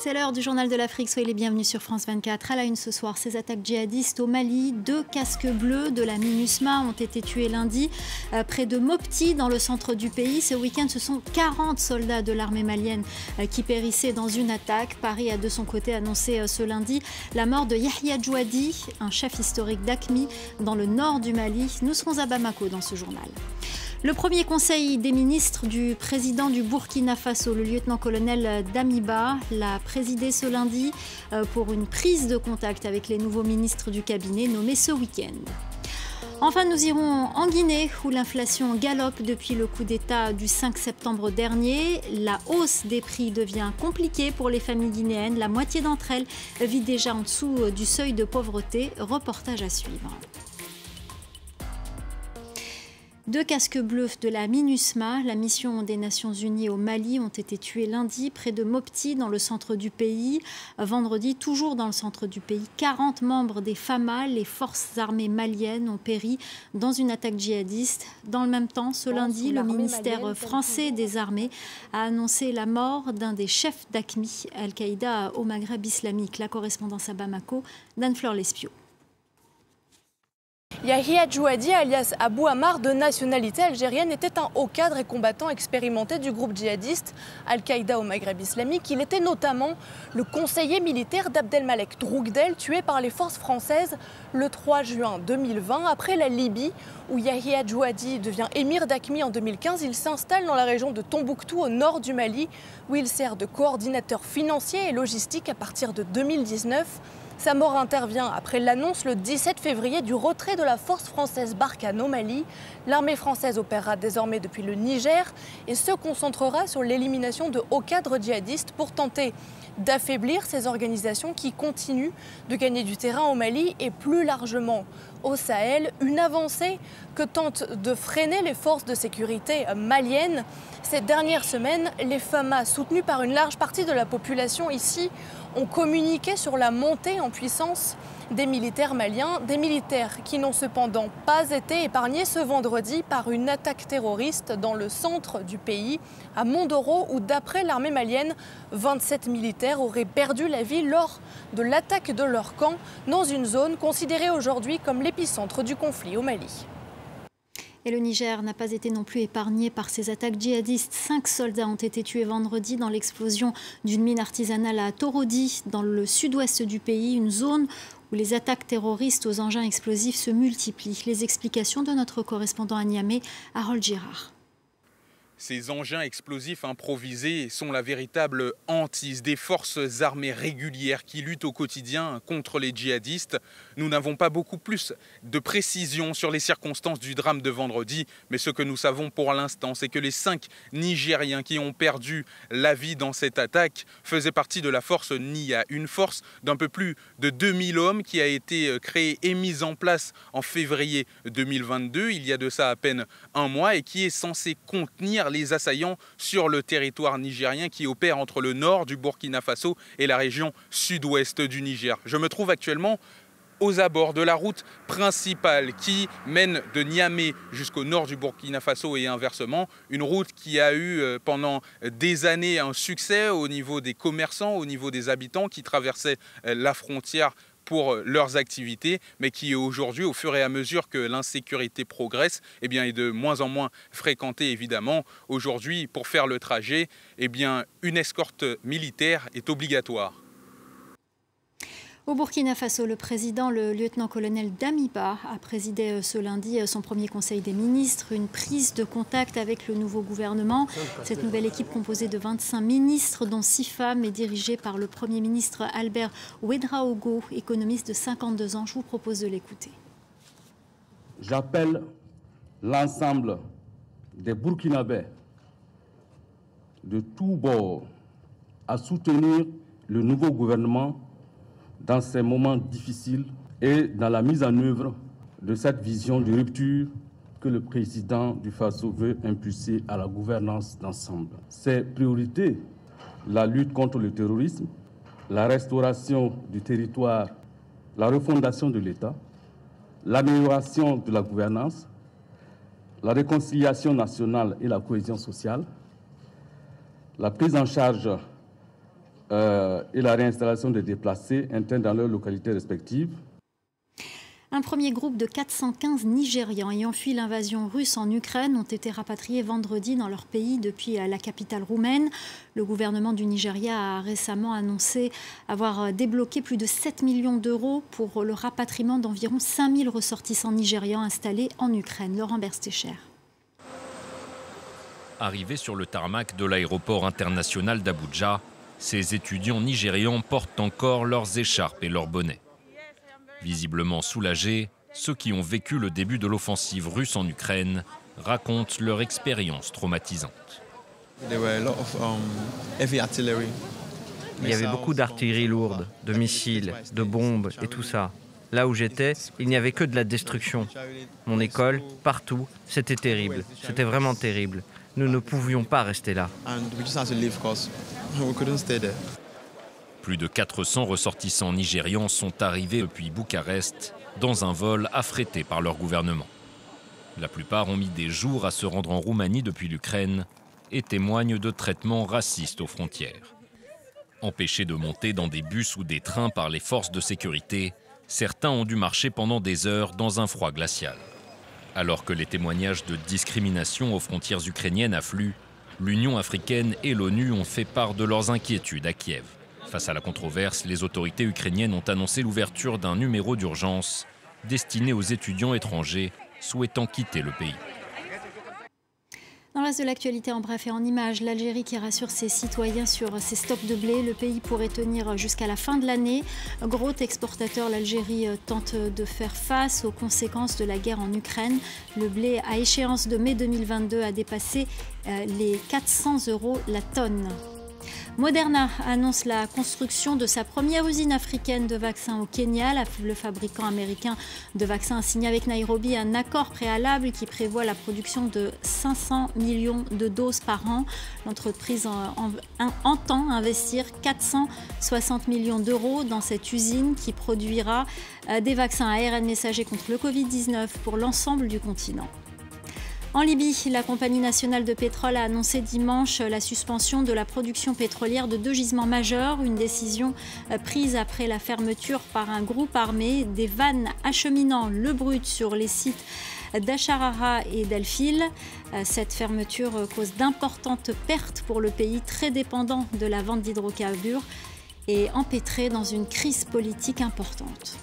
C'est l'heure du journal de l'Afrique. Soyez les bienvenus sur France 24. À la une ce soir, ces attaques djihadistes au Mali. Deux casques bleus de la MINUSMA ont été tués lundi euh, près de Mopti, dans le centre du pays. Ce week-end, ce sont 40 soldats de l'armée malienne euh, qui périssaient dans une attaque. Paris a de son côté annoncé euh, ce lundi la mort de Yahya Djouadi, un chef historique d'ACMI dans le nord du Mali. Nous serons à Bamako dans ce journal. Le premier conseil des ministres du président du Burkina Faso, le lieutenant-colonel Damiba, l'a présidé ce lundi euh, pour une prise de contact avec les nouveaux ministres du cabinet nommés ce week-end. Enfin, nous irons en Guinée où l'inflation galope depuis le coup d'État du 5 septembre dernier. La hausse des prix devient compliquée pour les familles guinéennes. La moitié d'entre elles vit déjà en dessous du seuil de pauvreté. Reportage à suivre. Deux casques bleus de la MINUSMA, la mission des Nations Unies au Mali, ont été tués lundi près de Mopti, dans le centre du pays. Vendredi, toujours dans le centre du pays, 40 membres des FAMA, les forces armées maliennes, ont péri dans une attaque djihadiste. Dans le même temps, ce lundi, le ministère français des armées a annoncé la mort d'un des chefs d'ACMI, Al-Qaïda au Maghreb islamique. La correspondance à Bamako d'Anne-Fleur Lespio. Yahya Djouadi, alias Abou Ammar, de nationalité algérienne, était un haut cadre et combattant expérimenté du groupe djihadiste Al-Qaïda au Maghreb islamique. Il était notamment le conseiller militaire d'Abdelmalek Drougdel, tué par les forces françaises le 3 juin 2020. Après la Libye, où Yahya Djouadi devient émir d'Akmi en 2015, il s'installe dans la région de Tombouctou, au nord du Mali, où il sert de coordinateur financier et logistique à partir de 2019. Sa mort intervient après l'annonce le 17 février du retrait de la force française Barkhane au Mali. L'armée française opérera désormais depuis le Niger et se concentrera sur l'élimination de hauts cadres djihadistes pour tenter d'affaiblir ces organisations qui continuent de gagner du terrain au Mali et plus largement au Sahel, une avancée que tentent de freiner les forces de sécurité maliennes. Ces dernières semaines, les FAMA, soutenues par une large partie de la population ici, ont communiqué sur la montée en puissance des militaires maliens, des militaires qui n'ont cependant pas été épargnés ce vendredi par une attaque terroriste dans le centre du pays, à Mondoro, où d'après l'armée malienne, 27 militaires auraient perdu la vie lors de l'attaque de leur camp dans une zone considérée aujourd'hui comme l'épicentre du conflit au Mali. Et le Niger n'a pas été non plus épargné par ces attaques djihadistes. Cinq soldats ont été tués vendredi dans l'explosion d'une mine artisanale à Torodi, dans le sud-ouest du pays, une zone où les attaques terroristes aux engins explosifs se multiplient. Les explications de notre correspondant à Niamey, Harold Girard. Ces engins explosifs improvisés sont la véritable hantise des forces armées régulières qui luttent au quotidien contre les djihadistes. Nous n'avons pas beaucoup plus de précisions sur les circonstances du drame de vendredi, mais ce que nous savons pour l'instant, c'est que les cinq Nigériens qui ont perdu la vie dans cette attaque faisaient partie de la force NIA, une force d'un peu plus de 2000 hommes qui a été créée et mise en place en février 2022, il y a de ça à peine un mois, et qui est censée contenir les assaillants sur le territoire nigérien qui opère entre le nord du Burkina Faso et la région sud-ouest du Niger. Je me trouve actuellement aux abords de la route principale qui mène de Niamey jusqu'au nord du Burkina Faso et inversement, une route qui a eu euh, pendant des années un succès au niveau des commerçants, au niveau des habitants qui traversaient euh, la frontière pour euh, leurs activités, mais qui aujourd'hui, au fur et à mesure que l'insécurité progresse, eh bien, est de moins en moins fréquentée évidemment. Aujourd'hui, pour faire le trajet, eh une escorte militaire est obligatoire. Au Burkina Faso, le président, le lieutenant-colonel Damiba, a présidé euh, ce lundi euh, son premier conseil des ministres, une prise de contact avec le nouveau gouvernement. Cette nouvelle équipe composée de 25 ministres, dont 6 femmes, est dirigée par le premier ministre Albert Ouedraogo, économiste de 52 ans. Je vous propose de l'écouter. J'appelle l'ensemble des Burkinabés de tous bords à soutenir le nouveau gouvernement dans ces moments difficiles et dans la mise en œuvre de cette vision de rupture que le président du FASO veut impulser à la gouvernance d'ensemble. Ces priorités, la lutte contre le terrorisme, la restauration du territoire, la refondation de l'État, l'amélioration de la gouvernance, la réconciliation nationale et la cohésion sociale, la prise en charge euh, et la réinstallation des déplacés internes dans leurs localités respectives. Un premier groupe de 415 Nigérians ayant fui l'invasion russe en Ukraine ont été rapatriés vendredi dans leur pays depuis euh, la capitale roumaine. Le gouvernement du Nigeria a récemment annoncé avoir euh, débloqué plus de 7 millions d'euros pour le rapatriement d'environ 5000 ressortissants nigérians installés en Ukraine. Laurent Berstécher. Arrivés sur le tarmac de l'aéroport international d'Abuja, ces étudiants nigérians portent encore leurs écharpes et leurs bonnets. Visiblement soulagés, ceux qui ont vécu le début de l'offensive russe en Ukraine racontent leur expérience traumatisante. Um, il y avait beaucoup d'artillerie lourde, de missiles, de bombes et tout ça. Là où j'étais, il n'y avait que de la destruction. Mon école, partout, c'était terrible. C'était vraiment terrible. Nous ne pouvions pas rester là. Plus de 400 ressortissants nigérians sont arrivés depuis Bucarest dans un vol affrété par leur gouvernement. La plupart ont mis des jours à se rendre en Roumanie depuis l'Ukraine et témoignent de traitements racistes aux frontières. Empêchés de monter dans des bus ou des trains par les forces de sécurité, certains ont dû marcher pendant des heures dans un froid glacial. Alors que les témoignages de discrimination aux frontières ukrainiennes affluent, l'Union africaine et l'ONU ont fait part de leurs inquiétudes à Kiev. Face à la controverse, les autorités ukrainiennes ont annoncé l'ouverture d'un numéro d'urgence destiné aux étudiants étrangers souhaitant quitter le pays. Dans le reste de l'actualité, en bref et en images, l'Algérie qui rassure ses citoyens sur ses stocks de blé. Le pays pourrait tenir jusqu'à la fin de l'année. Gros exportateur, l'Algérie tente de faire face aux conséquences de la guerre en Ukraine. Le blé à échéance de mai 2022 a dépassé euh, les 400 euros la tonne. Moderna annonce la construction de sa première usine africaine de vaccins au Kenya. Le fabricant américain de vaccins a signé avec Nairobi un accord préalable qui prévoit la production de 500 millions de doses par an. L'entreprise entend investir 460 millions d'euros dans cette usine qui produira euh, des vaccins ARN messagers contre le Covid-19 pour l'ensemble du continent. En Libye, la compagnie nationale de pétrole a annoncé dimanche la suspension de la production pétrolière de deux gisements majeurs, une décision euh, prise après la fermeture par un groupe armé des vannes acheminant le brut sur les sites d'Acharara et d'Elfil. Euh, cette fermeture cause d'importantes pertes pour le pays très dépendant de la vente d'hydrocarbures et empêtré dans une crise politique importante.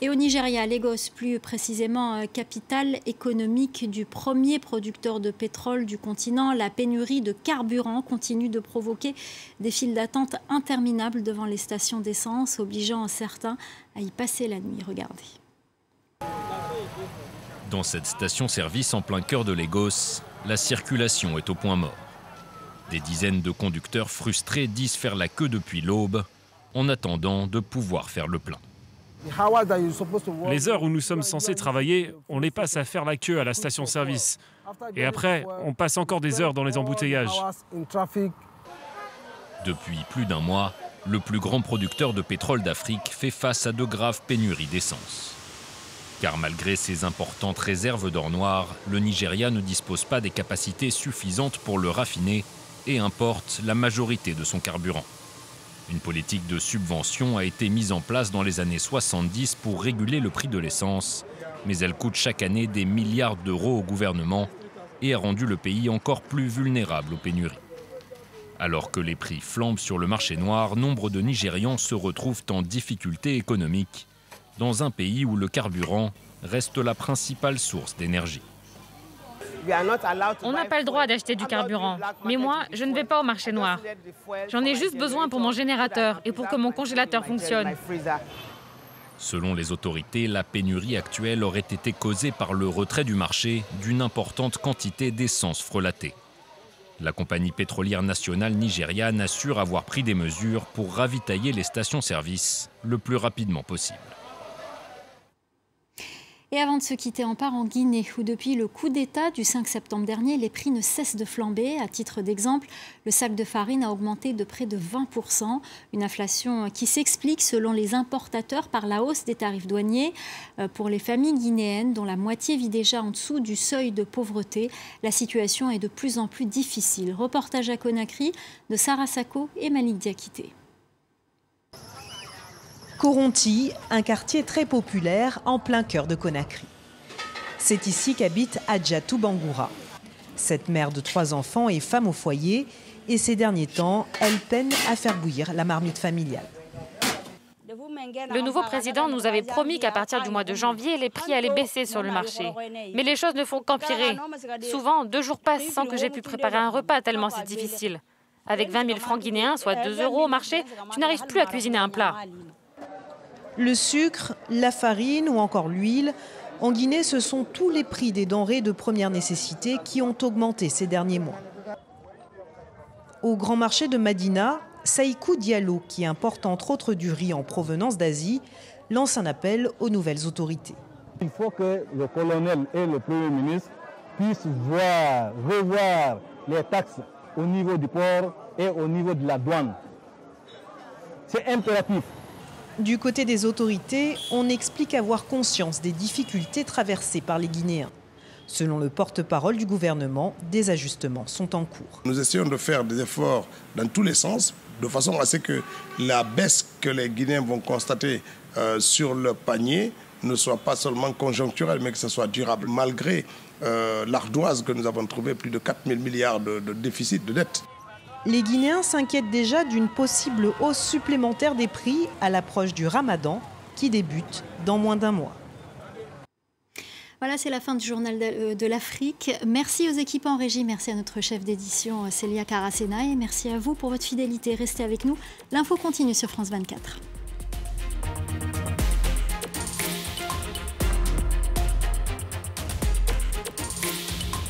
Et au Nigeria, Lagos, plus précisément euh, capitale économique du premier producteur de pétrole du continent, la pénurie de carburant continue de provoquer des files d'attente interminables devant les stations d'essence, obligeant certains à y passer la nuit. Regardez. Dans cette station-service en plein cœur de Lagos, la circulation est au point mort. Des dizaines de conducteurs frustrés disent faire la queue depuis l'aube en attendant de pouvoir faire le plein. Les heures où nous sommes censés travailler, on les passe à faire la queue à la station-service. Et après, on passe encore des heures dans les embouteillages. Depuis plus d'un mois, le plus grand producteur de pétrole d'Afrique fait face à de graves pénuries d'essence. Car malgré ses importantes réserves d'or noir, le Nigeria ne dispose pas des capacités suffisantes pour le raffiner et importe la majorité de son carburant. Une politique de subvention a été mise en place dans les années 70 pour réguler le prix de l'essence, mais elle coûte chaque année des milliards d'euros au gouvernement et a rendu le pays encore plus vulnérable aux pénuries. Alors que les prix flambent sur le marché noir, nombre de Nigérians se retrouvent en difficulté économique dans un pays où le carburant reste la principale source d'énergie. On n'a pas le droit d'acheter du carburant. Mais moi, je ne vais pas au marché noir. J'en ai juste besoin pour mon générateur et pour que mon congélateur fonctionne. Selon les autorités, la pénurie actuelle aurait été causée par le retrait du marché d'une importante quantité d'essence frelatée. La compagnie pétrolière nationale nigériane assure avoir pris des mesures pour ravitailler les stations-service le plus rapidement possible. Et avant de se quitter, on part en Guinée, où depuis le coup d'État du 5 septembre dernier, les prix ne cessent de flamber. À titre d'exemple, le sac de farine a augmenté de près de 20%, une inflation qui s'explique, selon les importateurs, par la hausse des tarifs douaniers. Euh, pour les familles guinéennes, dont la moitié vit déjà en dessous du seuil de pauvreté, la situation est de plus en plus difficile. Reportage à Conakry de Sarah Sako et Malik Diakité. Coronti, un quartier très populaire en plein cœur de Conakry. C'est ici qu'habite Adjatou Bangoura. Cette mère de trois enfants est femme au foyer et ces derniers temps, elle peine à faire bouillir la marmite familiale. Le nouveau président nous avait promis qu'à partir du mois de janvier, les prix allaient baisser sur le marché. Mais les choses ne font qu'empirer. Souvent, deux jours passent sans que j'ai pu préparer un repas tellement c'est difficile. Avec 20 000 francs guinéens, soit 2 euros au marché, tu n'arrives plus à cuisiner un plat. Le sucre, la farine ou encore l'huile, en Guinée, ce sont tous les prix des denrées de première nécessité qui ont augmenté ces derniers mois. Au grand marché de Madina, Saïkou Diallo, qui importe entre autres du riz en provenance d'Asie, lance un appel aux nouvelles autorités. Il faut que le colonel et le Premier ministre puissent voir, revoir les taxes au niveau du port et au niveau de la douane. C'est impératif. Du côté des autorités, on explique avoir conscience des difficultés traversées par les Guinéens. Selon le porte-parole du gouvernement, des ajustements sont en cours. Nous essayons de faire des efforts dans tous les sens, de façon à ce que la baisse que les Guinéens vont constater euh, sur le panier ne soit pas seulement conjoncturelle, mais que ce soit durable, malgré euh, l'ardoise que nous avons trouvé, plus de 4 000 milliards de, de déficit de dette. Les Guinéens s'inquiètent déjà d'une possible hausse supplémentaire des prix à l'approche du ramadan qui débute dans moins d'un mois. Voilà, c'est la fin du journal de, euh, l'Afrique. Merci aux équipes en régie, merci à notre chef d'édition euh, Célia Caracena et merci à vous pour votre fidélité. Restez avec nous. L'info continue sur France 24.